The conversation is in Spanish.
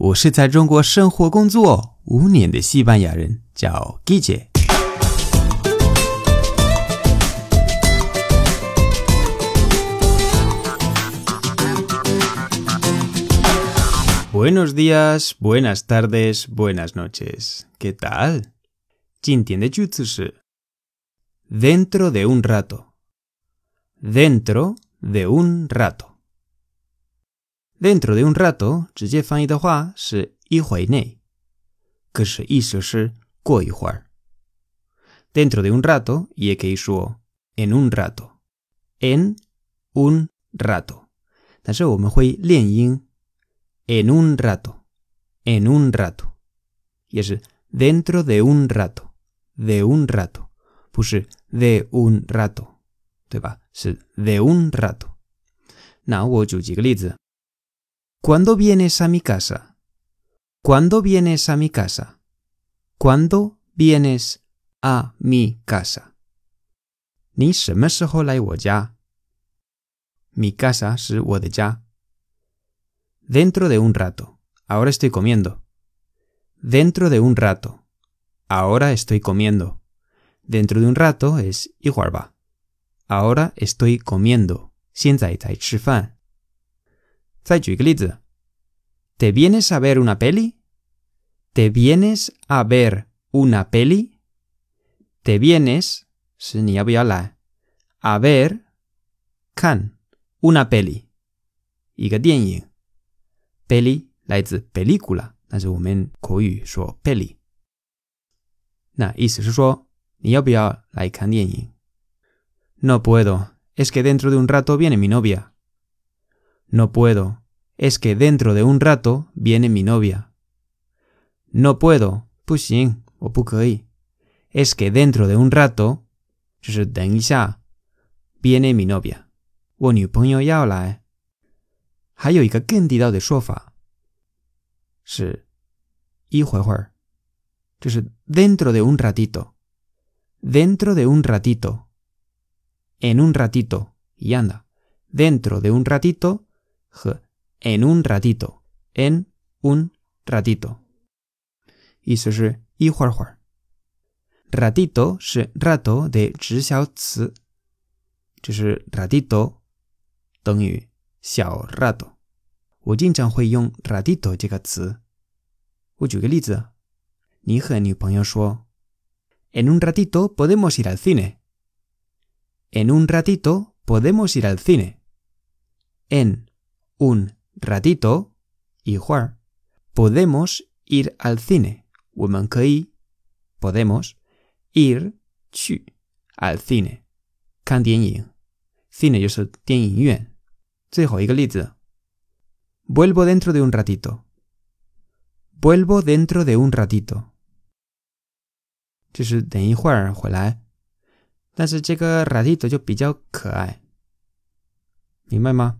我是在中国生活工作五年的西班牙人，叫 Guille。Buenos días, buenas tardes, buenas noches. ¿Qué tal? 今天的句子是 dentro de un rato. Dentro de un rato. Dentro de un rato 直接翻译的话是一会内，可是意思是过一会儿。Dentro de un rato 也可以说 en un rato, en un rato，但是我们会练音 en un rato, en un rato，也是 dentro de un rato。de un rato，不是 de un rato，对吧？是 de un rato。那我举几个例子。 ¿Cuándo vienes a mi casa? ¿Cuándo vienes a mi casa? ¿Cuándo vienes a mi casa? 你什么时候来我家？Mi casa 是我的家。Dentro de un rato. Ahora estoy comiendo. Dentro de un rato. Ahora estoy comiendo. Dentro de un rato es igual Ahora estoy comiendo. ¿Te vienes a ver una peli? ¿Te vienes a ver una peli? ¿Te vienes a ver can una peli Peli 来自 película，但是我们口语说 peli。那意思是说，你要不要来看电影？No puedo, es que dentro de un rato viene mi novia. No puedo. Es que dentro de un rato viene mi novia. No puedo. Pues Puxing o pukei. Es que dentro de un rato. Viene mi novia. O ni yao lai. Eh. Hay de sofa. Sí. Y Entonces, dentro de un ratito. Dentro de un ratito. En un ratito. Y anda. Dentro de un ratito en un ratito, en un ratito. Y eso es ratito 是 rato 的直销词，就是 ratito 等于小 rato。我经常会用 ratito 这个词。我举个例子。你和女朋友说：“En un ratito podemos ir al cine. En un ratito podemos ir al cine. En un ratito 一会儿 podemos ir al cine. 我们可以 podemos ir 去 al cine 看电影，cine 就是电影院。最后一个例子：Vuelvo dentro de un ratito. Vuelvo dentro de un ratito. 就是等一会儿回来，但是这个 ratito 就比较可爱，明白吗？